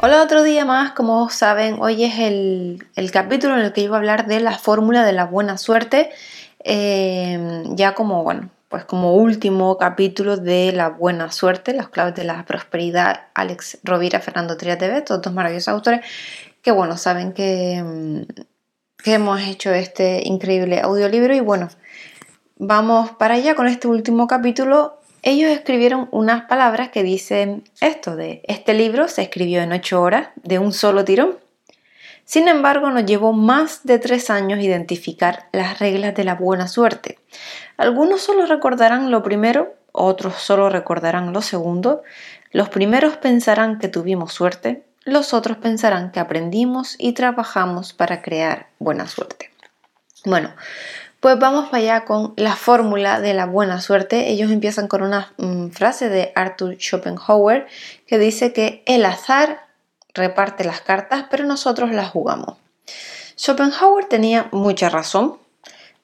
Hola, otro día más. Como saben, hoy es el, capítulo en el que yo voy a hablar de la fórmula de la buena suerte. Eh, ya como, bueno, pues como último capítulo de la buena suerte, las claves de la prosperidad, Alex Rovira, Fernando Trias TV, todos dos maravillosos autores que, bueno, saben que, mm, que hemos hecho este increíble audiolibro y, bueno, vamos para allá con este último capítulo ellos escribieron unas palabras que dicen esto de este libro se escribió en ocho horas de un solo tirón. Sin embargo, nos llevó más de tres años identificar las reglas de la buena suerte. Algunos solo recordarán lo primero, otros solo recordarán lo segundo. Los primeros pensarán que tuvimos suerte, los otros pensarán que aprendimos y trabajamos para crear buena suerte. Bueno, pues vamos para allá con la fórmula de la buena suerte. Ellos empiezan con una mm, frase de Arthur Schopenhauer que dice que el azar reparte las cartas, pero nosotros las jugamos. Schopenhauer tenía mucha razón.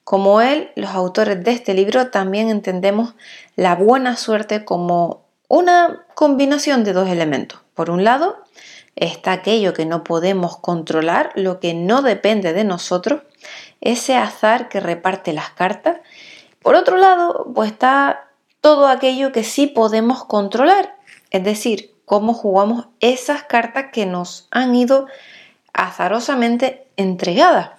Como él, los autores de este libro también entendemos la buena suerte como una combinación de dos elementos. Por un lado, está aquello que no podemos controlar, lo que no depende de nosotros, ese azar que reparte las cartas. Por otro lado, pues está todo aquello que sí podemos controlar, es decir, cómo jugamos esas cartas que nos han ido azarosamente entregadas.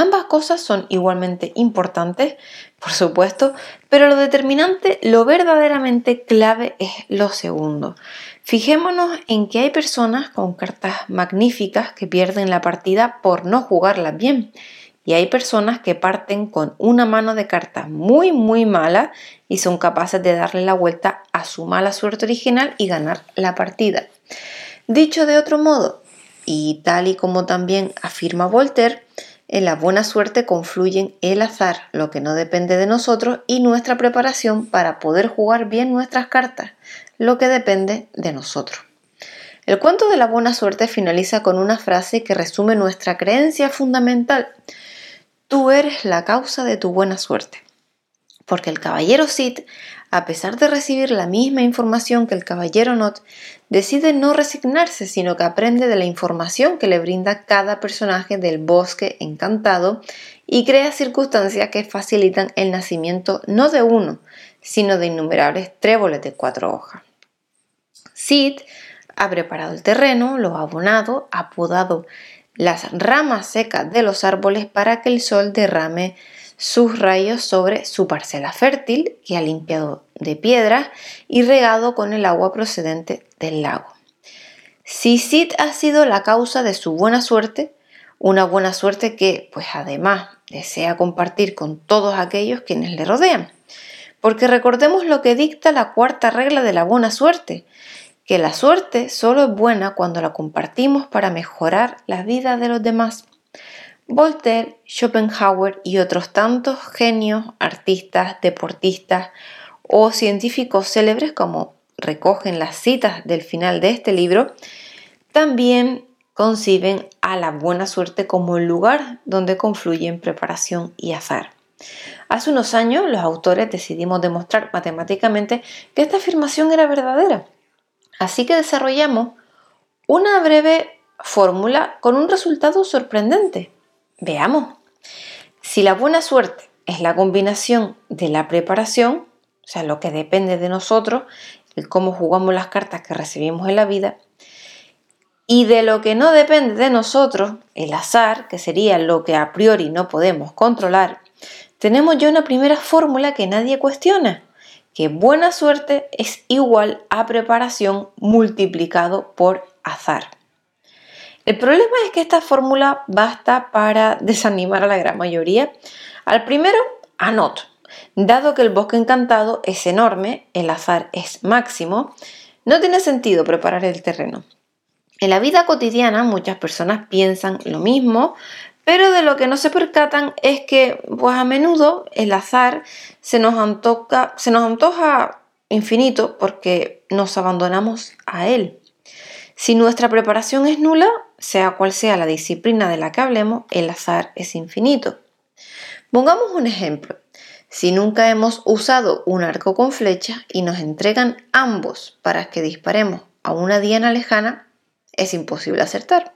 Ambas cosas son igualmente importantes, por supuesto, pero lo determinante, lo verdaderamente clave es lo segundo. Fijémonos en que hay personas con cartas magníficas que pierden la partida por no jugarlas bien. Y hay personas que parten con una mano de cartas muy muy mala y son capaces de darle la vuelta a su mala suerte original y ganar la partida. Dicho de otro modo, y tal y como también afirma Voltaire, en la buena suerte confluyen el azar, lo que no depende de nosotros, y nuestra preparación para poder jugar bien nuestras cartas, lo que depende de nosotros. El cuento de la buena suerte finaliza con una frase que resume nuestra creencia fundamental. Tú eres la causa de tu buena suerte. Porque el caballero Sid a pesar de recibir la misma información que el caballero Not, decide no resignarse, sino que aprende de la información que le brinda cada personaje del bosque encantado y crea circunstancias que facilitan el nacimiento no de uno, sino de innumerables tréboles de cuatro hojas. Sid ha preparado el terreno, lo ha abonado, ha podado las ramas secas de los árboles para que el sol derrame sus rayos sobre su parcela fértil que ha limpiado de piedras y regado con el agua procedente del lago. Si Sid ha sido la causa de su buena suerte, una buena suerte que, pues además, desea compartir con todos aquellos quienes le rodean. Porque recordemos lo que dicta la cuarta regla de la buena suerte, que la suerte solo es buena cuando la compartimos para mejorar la vida de los demás. Voltaire, Schopenhauer y otros tantos genios, artistas, deportistas o científicos célebres como recogen las citas del final de este libro, también conciben a la buena suerte como el lugar donde confluyen preparación y azar. Hace unos años los autores decidimos demostrar matemáticamente que esta afirmación era verdadera. Así que desarrollamos una breve fórmula con un resultado sorprendente. Veamos. Si la buena suerte es la combinación de la preparación, o sea, lo que depende de nosotros, el cómo jugamos las cartas que recibimos en la vida, y de lo que no depende de nosotros, el azar, que sería lo que a priori no podemos controlar, tenemos ya una primera fórmula que nadie cuestiona, que buena suerte es igual a preparación multiplicado por azar. El problema es que esta fórmula basta para desanimar a la gran mayoría. Al primero, anoto. Dado que el bosque encantado es enorme, el azar es máximo, no tiene sentido preparar el terreno. En la vida cotidiana muchas personas piensan lo mismo, pero de lo que no se percatan es que pues a menudo el azar nos antoja, se nos antoja infinito porque nos abandonamos a él. Si nuestra preparación es nula, sea cual sea la disciplina de la que hablemos, el azar es infinito. Pongamos un ejemplo. Si nunca hemos usado un arco con flecha y nos entregan ambos para que disparemos a una diana lejana, es imposible acertar.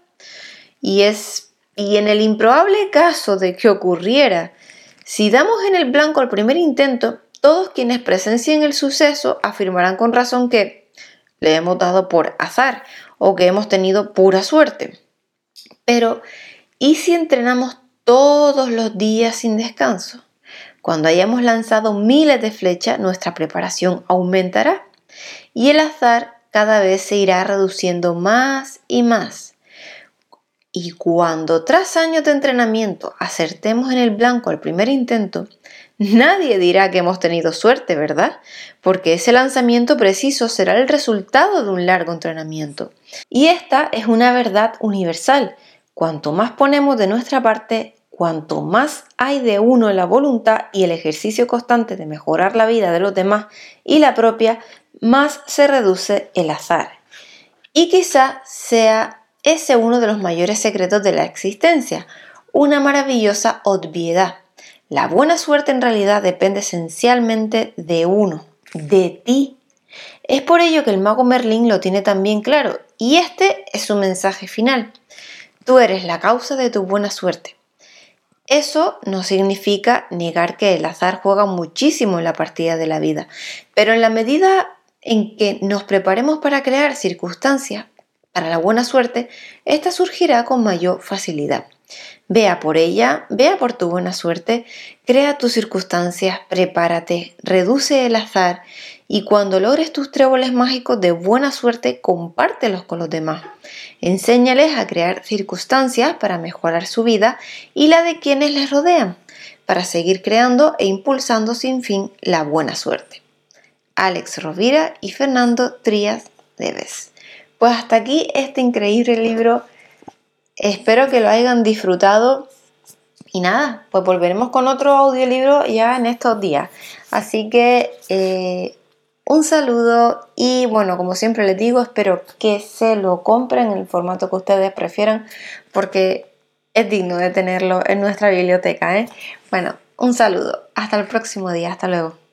Y, es, y en el improbable caso de que ocurriera, si damos en el blanco al primer intento, todos quienes presencien el suceso afirmarán con razón que le hemos dado por azar o que hemos tenido pura suerte. Pero, ¿y si entrenamos todos los días sin descanso? Cuando hayamos lanzado miles de flechas, nuestra preparación aumentará y el azar cada vez se irá reduciendo más y más. Y cuando tras años de entrenamiento acertemos en el blanco al primer intento, nadie dirá que hemos tenido suerte, ¿verdad? Porque ese lanzamiento preciso será el resultado de un largo entrenamiento. Y esta es una verdad universal. Cuanto más ponemos de nuestra parte, cuanto más hay de uno en la voluntad y el ejercicio constante de mejorar la vida de los demás y la propia, más se reduce el azar. Y quizá sea ese uno de los mayores secretos de la existencia, una maravillosa obviedad. La buena suerte en realidad depende esencialmente de uno, de ti. Es por ello que el mago Merlín lo tiene también claro, y este es su mensaje final. Tú eres la causa de tu buena suerte. Eso no significa negar que el azar juega muchísimo en la partida de la vida, pero en la medida en que nos preparemos para crear circunstancias para la buena suerte, esta surgirá con mayor facilidad. Vea por ella, vea por tu buena suerte, crea tus circunstancias, prepárate, reduce el azar y cuando logres tus tréboles mágicos de buena suerte, compártelos con los demás. Enséñales a crear circunstancias para mejorar su vida y la de quienes les rodean, para seguir creando e impulsando sin fin la buena suerte. Alex Rovira y Fernando Trías Deves. Pues hasta aquí este increíble libro. Espero que lo hayan disfrutado. Y nada, pues volveremos con otro audiolibro ya en estos días. Así que eh, un saludo y bueno, como siempre les digo, espero que se lo compren en el formato que ustedes prefieran porque es digno de tenerlo en nuestra biblioteca. ¿eh? Bueno, un saludo. Hasta el próximo día. Hasta luego.